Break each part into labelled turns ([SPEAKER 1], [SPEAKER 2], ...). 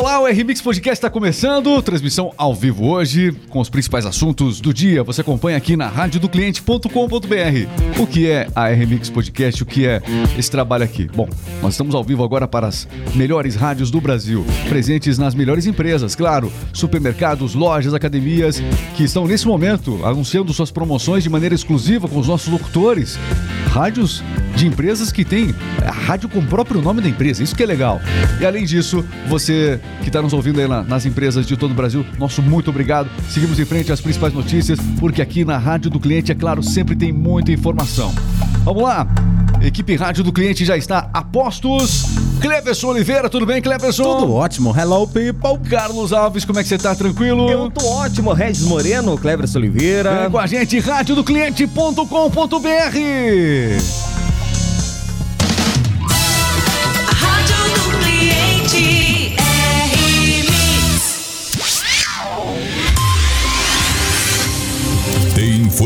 [SPEAKER 1] Olá, o RMix Podcast está começando, transmissão ao vivo hoje, com os principais assuntos do dia. Você acompanha aqui na radiodocliente.com.br. O que é a RMix Podcast? O que é esse trabalho aqui? Bom, nós estamos ao vivo agora para as melhores rádios do Brasil, presentes nas melhores empresas, claro, supermercados, lojas, academias, que estão nesse momento anunciando suas promoções de maneira exclusiva com os nossos locutores. Rádios de empresas que têm a rádio com o próprio nome da empresa, isso que é legal. E além disso, você que está nos ouvindo aí na, nas empresas de todo o Brasil, nosso muito obrigado. Seguimos em frente às principais notícias, porque aqui na Rádio do Cliente, é claro, sempre tem muita informação. Vamos lá! Equipe Rádio do Cliente já está a postos. Cleverson Oliveira, tudo bem, Cleverson?
[SPEAKER 2] Tudo ótimo. Hello, people.
[SPEAKER 1] Carlos Alves, como é que você tá? Tranquilo?
[SPEAKER 2] Eu tô ótimo. Regis Moreno, Cleverson Oliveira.
[SPEAKER 1] Vem com a gente, radiodocliente.com.br.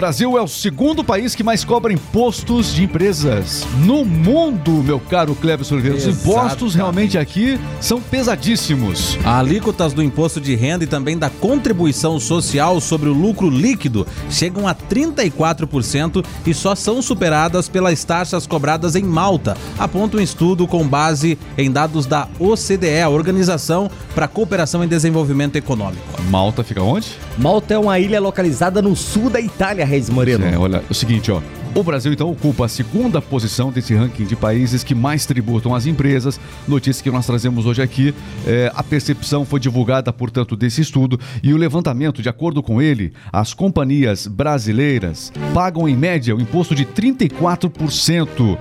[SPEAKER 1] Brasil é o segundo país que mais cobra impostos de empresas no mundo, meu caro Cleverson Oliveira. Os impostos realmente aqui são pesadíssimos.
[SPEAKER 2] Alíquotas do imposto de renda e também da contribuição social sobre o lucro líquido chegam a 34% e só são superadas pelas taxas cobradas em Malta, aponta um estudo com base em dados da OCDE, a Organização para a Cooperação e Desenvolvimento Econômico.
[SPEAKER 1] Malta fica onde?
[SPEAKER 3] Malta é uma ilha localizada no sul da Itália, Reis Moreno.
[SPEAKER 1] É, olha, é o seguinte, ó. O Brasil então ocupa a segunda posição desse ranking de países que mais tributam as empresas. Notícia que nós trazemos hoje aqui. É, a percepção foi divulgada, portanto, desse estudo e o levantamento, de acordo com ele, as companhias brasileiras pagam em média o imposto de 34%.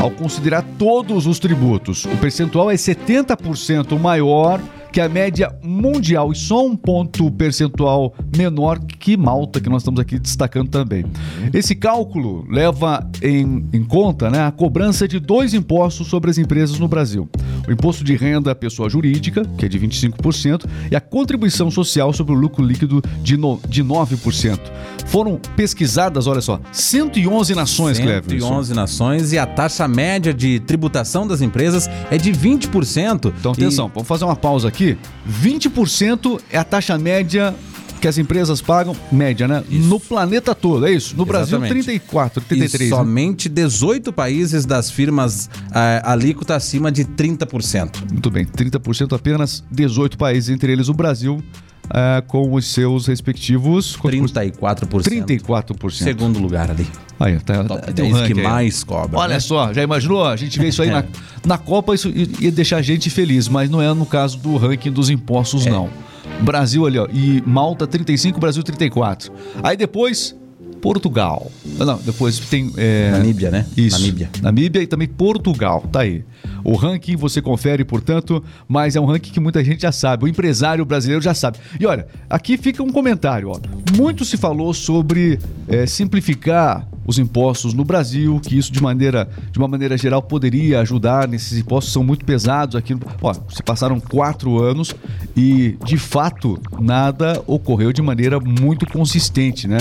[SPEAKER 1] Ao considerar todos os tributos, o percentual é 70% maior que a média mundial e só um ponto percentual menor que Malta, que nós estamos aqui destacando também. Esse cálculo leva em, em conta né, a cobrança de dois impostos sobre as empresas no Brasil: o imposto de renda à pessoa jurídica, que é de 25%, e a contribuição social sobre o lucro líquido de, no, de 9%. Foram pesquisadas, olha só, 111 nações, Cleverson.
[SPEAKER 2] 111 nações e a taxa média de tributação das empresas é de 20%.
[SPEAKER 1] Então, atenção, vamos fazer uma pausa aqui. 20% é a taxa média que as empresas pagam, média, né?
[SPEAKER 2] Isso.
[SPEAKER 1] No planeta todo, é isso? No Brasil,
[SPEAKER 2] Exatamente.
[SPEAKER 1] 34,
[SPEAKER 2] E
[SPEAKER 1] 33. né?
[SPEAKER 2] somente 18 países das firmas eh, alíquota acima de 30%.
[SPEAKER 1] Muito bem, 30% apenas, 18 países, entre eles o Brasil, ah, com os seus respectivos... quanto por-
[SPEAKER 2] 34%.
[SPEAKER 1] 34%.
[SPEAKER 2] Segundo lugar ali.
[SPEAKER 1] Aí, tá,
[SPEAKER 2] Top
[SPEAKER 1] tem um
[SPEAKER 2] 10 que
[SPEAKER 1] ranking aí.
[SPEAKER 2] mais cobra.
[SPEAKER 1] Olha
[SPEAKER 2] né?
[SPEAKER 1] só, já imaginou? A gente vê isso aí na, na Copa, isso ia deixar a gente feliz, mas não é no caso do ranking dos impostos, não. Brasil ali, ó, e Malta 35, Brasil 34. Aí depois, Portugal. Não, depois tem. é,
[SPEAKER 2] Namíbia, né?
[SPEAKER 1] Isso.
[SPEAKER 2] Namíbia.
[SPEAKER 1] Namíbia e também Portugal, tá aí. O ranking você confere, portanto, mas é um ranking que muita gente já sabe, o empresário brasileiro já sabe. E olha, aqui fica um comentário, ó. Muito se falou sobre é, simplificar os impostos no Brasil, que isso de maneira, de uma maneira geral poderia ajudar nesses impostos são muito pesados aqui. Ó, se passaram quatro anos e de fato nada ocorreu de maneira muito consistente, né?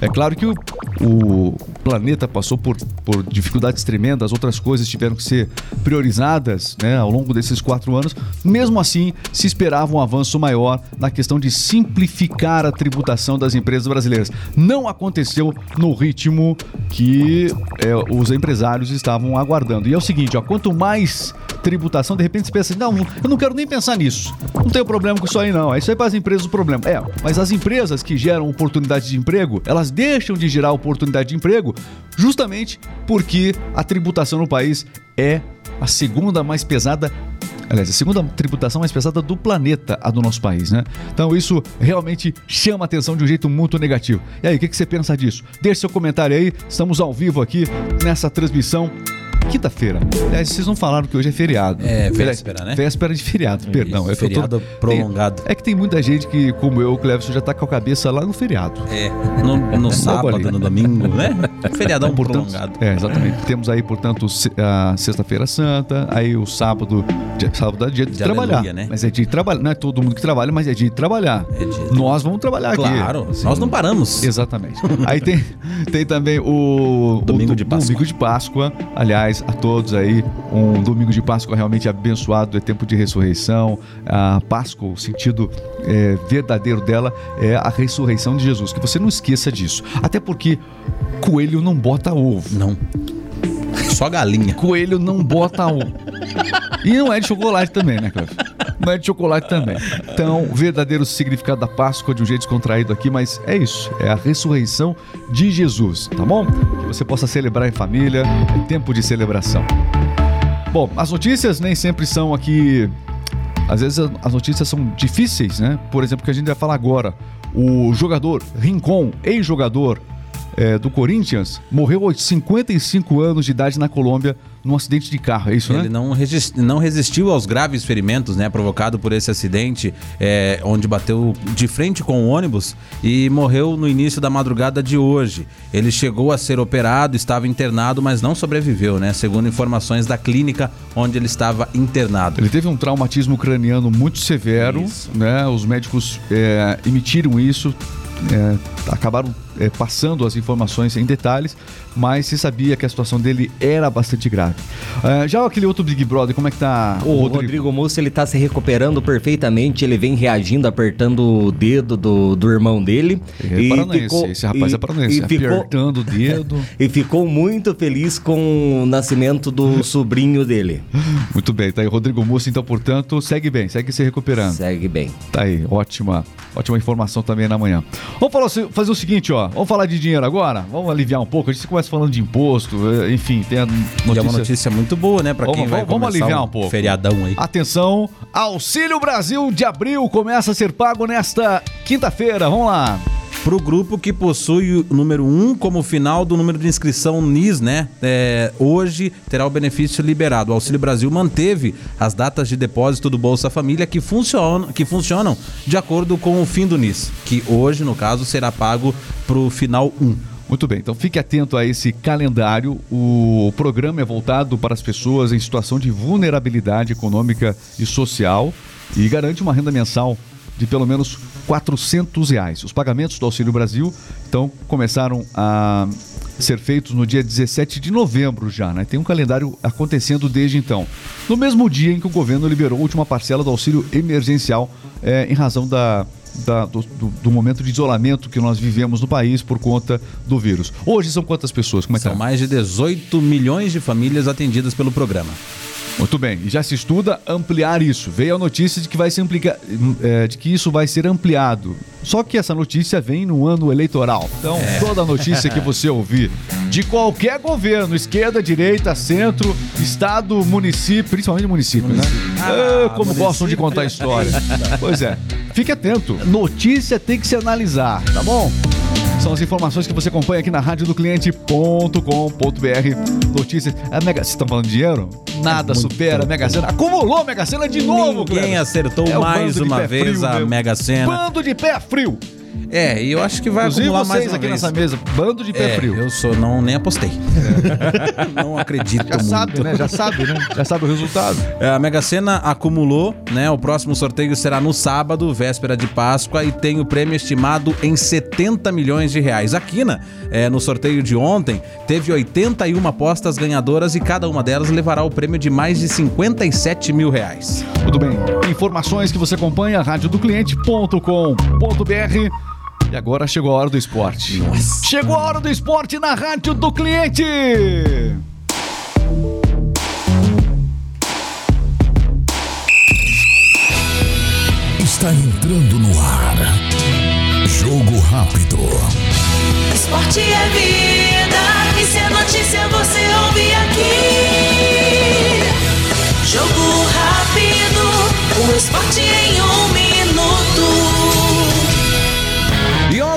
[SPEAKER 1] É claro que o, o planeta passou por, por dificuldades tremendas, outras coisas tiveram que ser priorizadas né, ao longo desses quatro anos. Mesmo assim, se esperava um avanço maior na questão de simplificar a tributação das empresas brasileiras. Não aconteceu no ritmo que é, os empresários estavam aguardando. E é o seguinte, ó, quanto mais tributação, de repente você pensa assim, não, eu não quero nem pensar nisso. Não tenho problema com isso aí não. É isso aí para as empresas o problema. É, mas as empresas que geram oportunidade de emprego, elas deixam de gerar oportunidade de emprego justamente porque a tributação no país é a segunda mais pesada Aliás, a segunda tributação mais pesada do planeta, a do nosso país, né? Então isso realmente chama a atenção de um jeito muito negativo. E aí, o que, que você pensa disso? Deixe seu comentário aí, estamos ao vivo aqui nessa transmissão quinta-feira. Aliás, vocês não falaram que hoje é feriado.
[SPEAKER 2] É, véspera, né?
[SPEAKER 1] Véspera de feriado, perdão.
[SPEAKER 2] Isso,
[SPEAKER 1] é que eu tô-
[SPEAKER 2] feriado prolongado.
[SPEAKER 1] Tem- é que tem muita gente que, como eu, o Cleverson, já tá com a cabeça lá no feriado.
[SPEAKER 2] É, no, no sábado, no domingo, né? Feriadão
[SPEAKER 1] Portanto,
[SPEAKER 2] prolongado.
[SPEAKER 1] É, exatamente. Temos aí, portanto, a Sexta-feira Santa, aí o sábado, dia, sábado é dia de,
[SPEAKER 2] De
[SPEAKER 1] trabalhar.
[SPEAKER 2] aleluia, né?
[SPEAKER 1] Mas é dia de trabalhar. Não é todo mundo que trabalha, mas é dia de trabalhar.
[SPEAKER 2] É dia de-
[SPEAKER 1] Nós vamos trabalhar aqui.
[SPEAKER 2] Claro, nós não paramos.
[SPEAKER 1] Exatamente. Aí tem, tem também o
[SPEAKER 2] Domingo
[SPEAKER 1] o
[SPEAKER 2] de Páscoa.
[SPEAKER 1] Domingo de Páscoa. Aliás, a todos aí, um domingo de Páscoa realmente abençoado, é tempo de ressurreição. A Páscoa, o sentido é, verdadeiro dela é a ressurreição de Jesus. Que você não esqueça disso. Até porque coelho não bota ovo.
[SPEAKER 2] Não. Só galinha.
[SPEAKER 1] Coelho não bota ovo. E não é de chocolate também, né, Cláudio? É de chocolate também. Então, verdadeiro significado da Páscoa de um jeito descontraído aqui, mas é isso. É a ressurreição de Jesus, tá bom? Que você possa celebrar em família. É tempo de celebração. Bom, as notícias nem sempre são aqui. Às vezes as notícias são difíceis, né? Por exemplo, que a gente vai falar agora. O jogador Rincon, ex-jogador eh, do Corinthians, morreu aos 55 anos de idade na Colômbia num acidente de carro. É isso,
[SPEAKER 2] Ele
[SPEAKER 1] né?
[SPEAKER 2] não, regis- não resistiu aos graves ferimentos, né, provocado por esse acidente, é, onde bateu de frente com o ônibus e morreu no início da madrugada de hoje. Ele chegou a ser operado, estava internado, mas não sobreviveu, né, segundo informações da clínica onde ele estava internado.
[SPEAKER 1] Ele teve um traumatismo craniano muito severo,
[SPEAKER 2] Isso.
[SPEAKER 1] né? Os médicos eh, emitiram isso, eh, acabaram eh, passando as informações em detalhes, mas se sabia que a situação dele era bastante grave. Eh, já aquele outro Big Brother, como é que tá
[SPEAKER 3] O Rodrigo, Moço, ele tá se recuperando perfeitamente, ele vem reagindo, apertando o dedo do, do irmão dele.
[SPEAKER 1] É paranaense, esse rapaz
[SPEAKER 3] e-
[SPEAKER 1] é paranaense,
[SPEAKER 3] e ficou,
[SPEAKER 1] apertando o dedo.
[SPEAKER 3] e ficou muito feliz com o nascimento do sobrinho dele.
[SPEAKER 1] Muito bem, tá aí Rodrigo Musso, então, portanto, segue bem, segue se recuperando.
[SPEAKER 3] Segue bem.
[SPEAKER 1] Tá aí, ótima, ótima informação também na manhã. Vamos falar, o- fazer o seguinte, ó. Vamos falar de dinheiro agora? Vamos aliviar um pouco. A gente começa falando de imposto, eh, enfim, tem a
[SPEAKER 2] E é uma
[SPEAKER 1] notícia.
[SPEAKER 2] notícia muito boa, né, pra
[SPEAKER 1] Vamos-
[SPEAKER 2] quem vai
[SPEAKER 1] vamos aliviar um pouco.
[SPEAKER 2] feriadão aí.
[SPEAKER 1] Atenção, Auxílio Brasil de abril começa a ser pago nesta quinta-feira. Vamos lá.
[SPEAKER 2] Para o grupo que possui o número 1 como final do número de inscrição NIS, né? É, hoje terá o benefício liberado. O Auxílio Brasil manteve as datas de depósito do Bolsa Família que funcionam, que funcionam de acordo com o fim do NIS, que hoje, no caso, será pago para o final 1.
[SPEAKER 1] Muito bem, então fique atento a esse calendário. O programa é voltado para as pessoas em situação de vulnerabilidade econômica e social e garante uma renda mensal de pelo menos 400 reais. Os pagamentos do Auxílio Brasil, então, começaram a ser feitos no dia 17 de novembro já, né? Tem um calendário acontecendo desde então. No mesmo dia em que o governo liberou a última parcela do auxílio emergencial eh, em razão da, da- do, do- momento de isolamento que nós vivemos no país por conta do vírus. Hoje são quantas pessoas? Como é que
[SPEAKER 2] São
[SPEAKER 1] tá?
[SPEAKER 2] mais de 18 milhões de famílias atendidas pelo programa.
[SPEAKER 1] Muito bem, e já se estuda ampliar isso. Veio a notícia de que vai ser amplica- é, de que isso vai ser ampliado. Só que essa notícia vem no ano eleitoral. Então, toda notícia que você ouvir de qualquer governo, esquerda, direita, centro, estado, município, principalmente município, né? Ah, como gostam de contar história. pois é. Fique atento. Notícia tem que se analisar, tá bom? São as informações que você acompanha aqui na rádio do cliente.com.br. Notícias. A Mega... Vocês estão falando de dinheiro? Nada supera a Mega Sena. Acumulou a Mega Sena de novo,
[SPEAKER 2] Ninguém
[SPEAKER 1] Cleber.
[SPEAKER 2] acertou
[SPEAKER 1] É
[SPEAKER 2] mais uma vez
[SPEAKER 1] frio
[SPEAKER 2] a
[SPEAKER 1] mesmo.
[SPEAKER 2] Mega Sena.
[SPEAKER 1] Bando de pé frio.
[SPEAKER 2] É, e eu acho que vai
[SPEAKER 1] Inclusive
[SPEAKER 2] acumular mais
[SPEAKER 1] vocês
[SPEAKER 2] uma
[SPEAKER 1] aqui
[SPEAKER 2] vez.
[SPEAKER 1] nessa mesa. Bando de pé
[SPEAKER 2] É,
[SPEAKER 1] frio.
[SPEAKER 2] eu sou, não, nem apostei. não acredito
[SPEAKER 1] Já
[SPEAKER 2] muito.
[SPEAKER 1] sabe, né? Já sabe, né? Já sabe o resultado.
[SPEAKER 2] É, A Mega Sena acumulou, né? O próximo sorteio será no sábado, véspera de Páscoa, e tem o prêmio estimado em 70 milhões de reais. A Quina, é, no sorteio de ontem, teve 81 apostas ganhadoras e cada uma delas levará o prêmio de mais de 57 mil reais.
[SPEAKER 1] Tudo bem. Informações que você acompanha, radiodocliente.com.br. E agora chegou a hora do esporte. Chegou a hora do esporte na Rádio do Cliente.
[SPEAKER 4] Está entrando no ar. Jogo rápido.
[SPEAKER 5] Esporte é vida, e se é notícia você ouve aqui. Jogo rápido, o esporte em um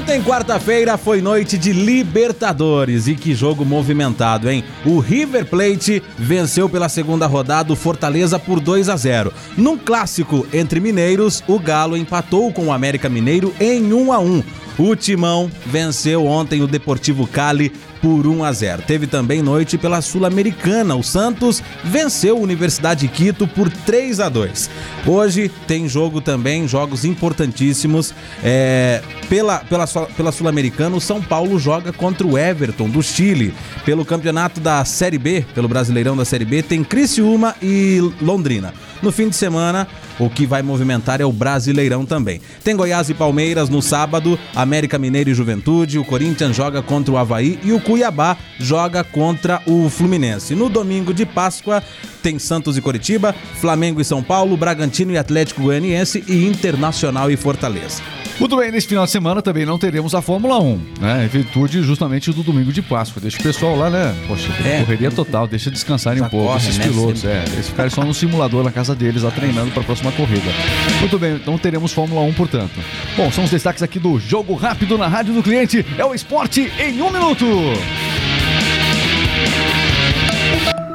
[SPEAKER 2] ontem quarta-feira foi noite de Libertadores e que jogo movimentado, hein? O River Plate venceu pela segunda rodada o Fortaleza por 2 a 0. Num clássico entre mineiros, o Galo empatou com o América Mineiro em 1 a 1. O Timão venceu ontem o Deportivo Cali por 1 a 0. Teve também noite pela Sul-Americana. O Santos venceu a Universidade de Quito por 3 a 2. Hoje tem jogo também, jogos importantíssimos. É, pela pela, pela Sul-Americana, o São Paulo joga contra o Everton do Chile. Pelo campeonato da Série B, pelo Brasileirão da Série B, tem Criciúma e Londrina. No fim de semana, o que vai movimentar é o Brasileirão também. Tem Goiás e Palmeiras no sábado, América Mineiro e Juventude, o Corinthians joga contra o Havaí e o Cuiabá joga contra o Fluminense. No domingo de Páscoa, tem Santos e Coritiba, Flamengo e São Paulo, Bragantino e Atlético Goianiense e Internacional e Fortaleza.
[SPEAKER 1] Muito bem, nesse final de semana também não teremos a Fórmula 1, né? Em virtude justamente do domingo de Páscoa. Deixa o pessoal lá, né? Poxa,
[SPEAKER 2] É.
[SPEAKER 1] correria total, deixa descansarem
[SPEAKER 2] Já
[SPEAKER 1] um pouco
[SPEAKER 2] corre,
[SPEAKER 1] esses
[SPEAKER 2] né?
[SPEAKER 1] pilotos. É, eles ficarem só no simulador na casa deles, lá treinando para a próxima corrida. Muito bem, não teremos Fórmula 1, portanto. Bom, são os destaques aqui do Jogo Rápido na Rádio do Cliente. É o esporte em um minuto.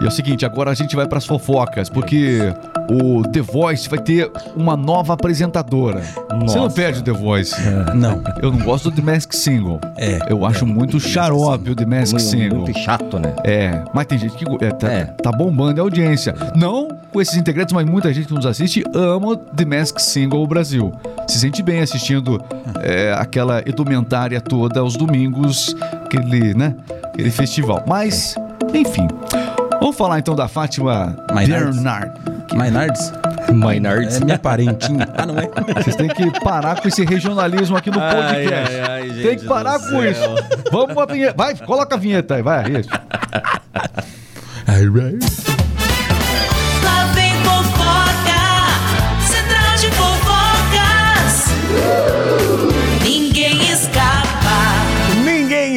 [SPEAKER 1] E é o seguinte, agora a gente vai para as fofocas, porque o The Voice vai ter uma nova apresentadora. Você não
[SPEAKER 3] Nossa.
[SPEAKER 1] perde o The Voice.
[SPEAKER 2] Não.
[SPEAKER 1] Eu não gosto do The Mask Single.
[SPEAKER 2] É.
[SPEAKER 1] Eu acho muito xarope o The Mask
[SPEAKER 3] Muito,
[SPEAKER 1] Single.
[SPEAKER 3] muito chato, né?
[SPEAKER 1] É, mas tem gente que é, tá,
[SPEAKER 3] É.
[SPEAKER 1] tá bombando a audiência. Não com esses integrantes, mas muita gente que nos assiste ama The Mask Single Brasil. Se sente bem assistindo é, aquela edumentária toda aos domingos, aquele, né? Aquele festival. Mas, enfim. Vamos falar então da Fátima. Bernard.
[SPEAKER 2] Maynardes?
[SPEAKER 3] Maynards.
[SPEAKER 2] É minha parentinha. Ah, não é?
[SPEAKER 1] Vocês têm que parar com esse regionalismo aqui no
[SPEAKER 3] Ai,
[SPEAKER 1] podcast.
[SPEAKER 3] ai, ai, gente
[SPEAKER 1] Tem que parar com
[SPEAKER 3] céu.
[SPEAKER 1] isso. Vamos pra vinheta. Vai, coloca a vinheta aí, vai, isso.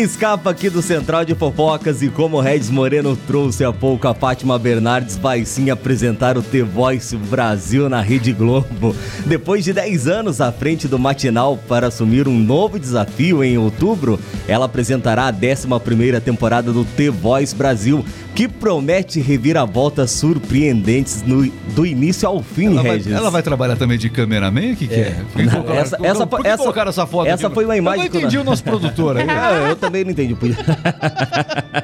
[SPEAKER 5] Escapa
[SPEAKER 3] aqui do Central de Fofocas e como o Regis Moreno trouxe há pouco, a Fátima Bernardes vai sim apresentar o The Voice Brasil na Rede Globo. Depois de 10 anos à frente do matinal para assumir um novo desafio em outubro, ela apresentará a 11ª temporada do The Voice Brasil, que promete reviravoltas surpreendentes no- do início ao fim,
[SPEAKER 1] Ela vai,
[SPEAKER 3] Regis.
[SPEAKER 1] ela vai trabalhar também de cameraman? O que, que é? Que
[SPEAKER 3] Não,
[SPEAKER 1] colocaram-
[SPEAKER 3] essa- essa
[SPEAKER 1] que
[SPEAKER 3] essa-
[SPEAKER 1] colocaram essa foto
[SPEAKER 3] essa
[SPEAKER 1] aqui?
[SPEAKER 3] foi uma imagem
[SPEAKER 1] Eu
[SPEAKER 3] que
[SPEAKER 1] não entendi
[SPEAKER 3] eu-
[SPEAKER 1] o nosso produtor aí.
[SPEAKER 3] Ah, eu também não entendi.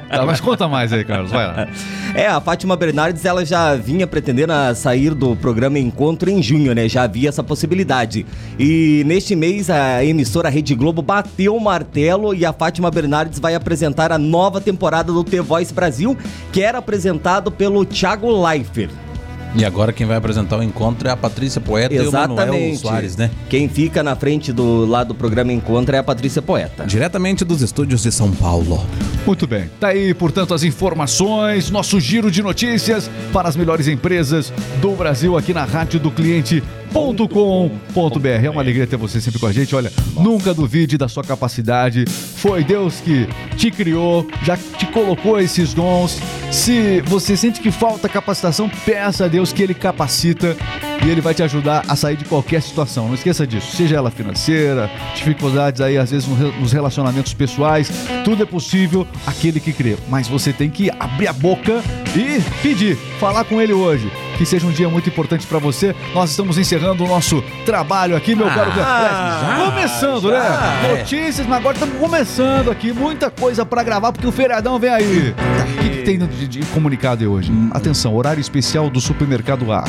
[SPEAKER 1] Tá, mas conta mais aí, Carlos, vai lá.
[SPEAKER 3] É, a Fátima Bernardes, ela já vinha pretendendo sair do programa Encontro em junho, né? Já havia essa possibilidade. E neste mês, a emissora Rede Globo bateu o martelo e a Fátima Bernardes vai apresentar a nova temporada do The Voice Brasil, que era apresentado pelo Thiago Leifert.
[SPEAKER 2] E agora quem vai apresentar o encontro é a Patrícia Poeta e o Manuel
[SPEAKER 3] Exatamente.
[SPEAKER 2] Soares, né?
[SPEAKER 3] Quem fica na frente do lado do programa Encontro é a Patrícia Poeta.
[SPEAKER 2] Diretamente dos estúdios de São Paulo.
[SPEAKER 1] Muito bem. Tá aí, portanto, as informações, nosso giro de notícias para as melhores empresas do Brasil aqui na Rádio do Cliente.com.br. É uma alegria ter você sempre com a gente. Olha, nunca duvide da sua capacidade. Foi Deus que te criou, já te colocou esses dons. Se você sente que falta capacitação, peça a Deus que Ele capacita e Ele vai te ajudar a sair de qualquer situação. Não esqueça disso. Seja ela financeira, dificuldades aí, às vezes, nos relacionamentos pessoais. Tudo é possível aquele que crê. Mas você tem que abrir a boca e pedir, falar com Ele hoje. Que seja um dia muito importante para você. Nós estamos encerrando o nosso trabalho aqui, meu caro.
[SPEAKER 2] já,
[SPEAKER 1] começando,
[SPEAKER 2] já,
[SPEAKER 1] né?
[SPEAKER 2] é.
[SPEAKER 1] Notícias, mas agora estamos começando aqui. Muita coisa para gravar, porque o feriadão vem aí. O que, que tem de, de comunicado hoje? Atenção, horário especial do supermercado A.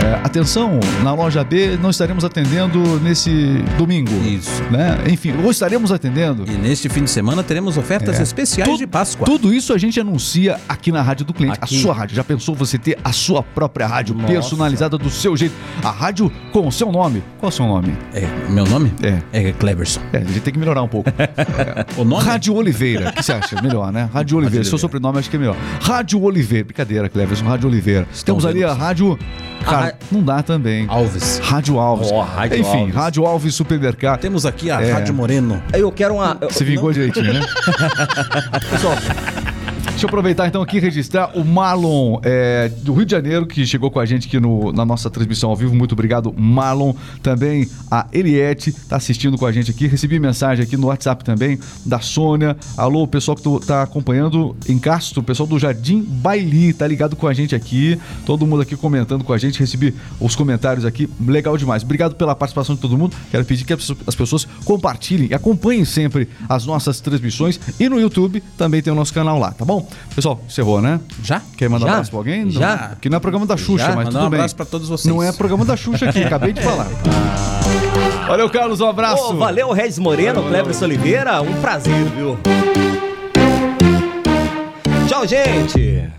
[SPEAKER 1] É, atenção, na loja B não estaremos atendendo nesse domingo.
[SPEAKER 2] Isso.
[SPEAKER 1] Né? Enfim, ou estaremos atendendo.
[SPEAKER 2] E neste fim de semana teremos ofertas
[SPEAKER 1] É.
[SPEAKER 2] especiais
[SPEAKER 1] Tu-
[SPEAKER 2] de Páscoa.
[SPEAKER 1] Tudo isso a gente anuncia aqui na Rádio do Cliente.
[SPEAKER 3] Aqui.
[SPEAKER 1] A sua rádio. Já pensou você ter a sua própria rádio
[SPEAKER 3] Nossa.
[SPEAKER 1] personalizada do seu jeito? A rádio com o seu nome. Qual é o seu nome?
[SPEAKER 2] É, meu nome?
[SPEAKER 1] É.
[SPEAKER 2] É Cleverson.
[SPEAKER 1] É, a gente tem que melhorar um pouco.
[SPEAKER 2] O nome?
[SPEAKER 1] Rádio Oliveira. O que você acha? Melhor, né? Rádio Oliveira. Seu
[SPEAKER 2] Oliveira.
[SPEAKER 1] sobrenome acho que é melhor. Rádio Oliveira. Brincadeira, Cleverson. Rádio Oliveira. Temos ali a. Rádio. Cara,
[SPEAKER 3] ra-
[SPEAKER 1] não dá também.
[SPEAKER 2] Alves.
[SPEAKER 1] Rádio Alves.
[SPEAKER 3] Ó, Rádio
[SPEAKER 1] Enfim,
[SPEAKER 3] Alves.
[SPEAKER 1] Rádio Alves Supermercado.
[SPEAKER 2] Temos aqui a
[SPEAKER 1] É.
[SPEAKER 2] Rádio Moreno.
[SPEAKER 3] Eu quero uma. eu-
[SPEAKER 1] Se vingou direitinho, né? Pessoal, Deixa eu aproveitar então aqui e registrar o Marlon é, do Rio de Janeiro, que chegou com a gente aqui no- na nossa transmissão ao vivo. Muito obrigado, Marlon. Também a Eliette tá assistindo com a gente aqui. Recebi mensagem aqui no WhatsApp também da Sônia. Alô, pessoal que tô- tá acompanhando em Castro, pessoal do Jardim Baili, tá ligado com a gente aqui. Todo mundo aqui comentando com a gente. Recebi os comentários aqui. Legal demais. Obrigado pela participação de todo mundo. Quero pedir que as pessoas compartilhem e acompanhem sempre as nossas transmissões. E no YouTube também tem o nosso canal lá, tá bom? Pessoal, encerrou, né?
[SPEAKER 2] Já?
[SPEAKER 1] Quer mandar um
[SPEAKER 3] Já?
[SPEAKER 1] abraço pra alguém?
[SPEAKER 3] Já?
[SPEAKER 1] Não, Aqui não é programa da Xuxa,
[SPEAKER 2] Já?
[SPEAKER 1] mas
[SPEAKER 2] Mandar
[SPEAKER 1] tudo
[SPEAKER 2] um
[SPEAKER 1] bem.
[SPEAKER 2] abraço pra todos vocês.
[SPEAKER 1] Não é programa da Xuxa aqui, acabei de falar. Valeu, Carlos, um abraço.
[SPEAKER 3] Ô, valeu, Regis Moreno, Cleberson Oliveira. Um prazer, viu? Tchau, gente.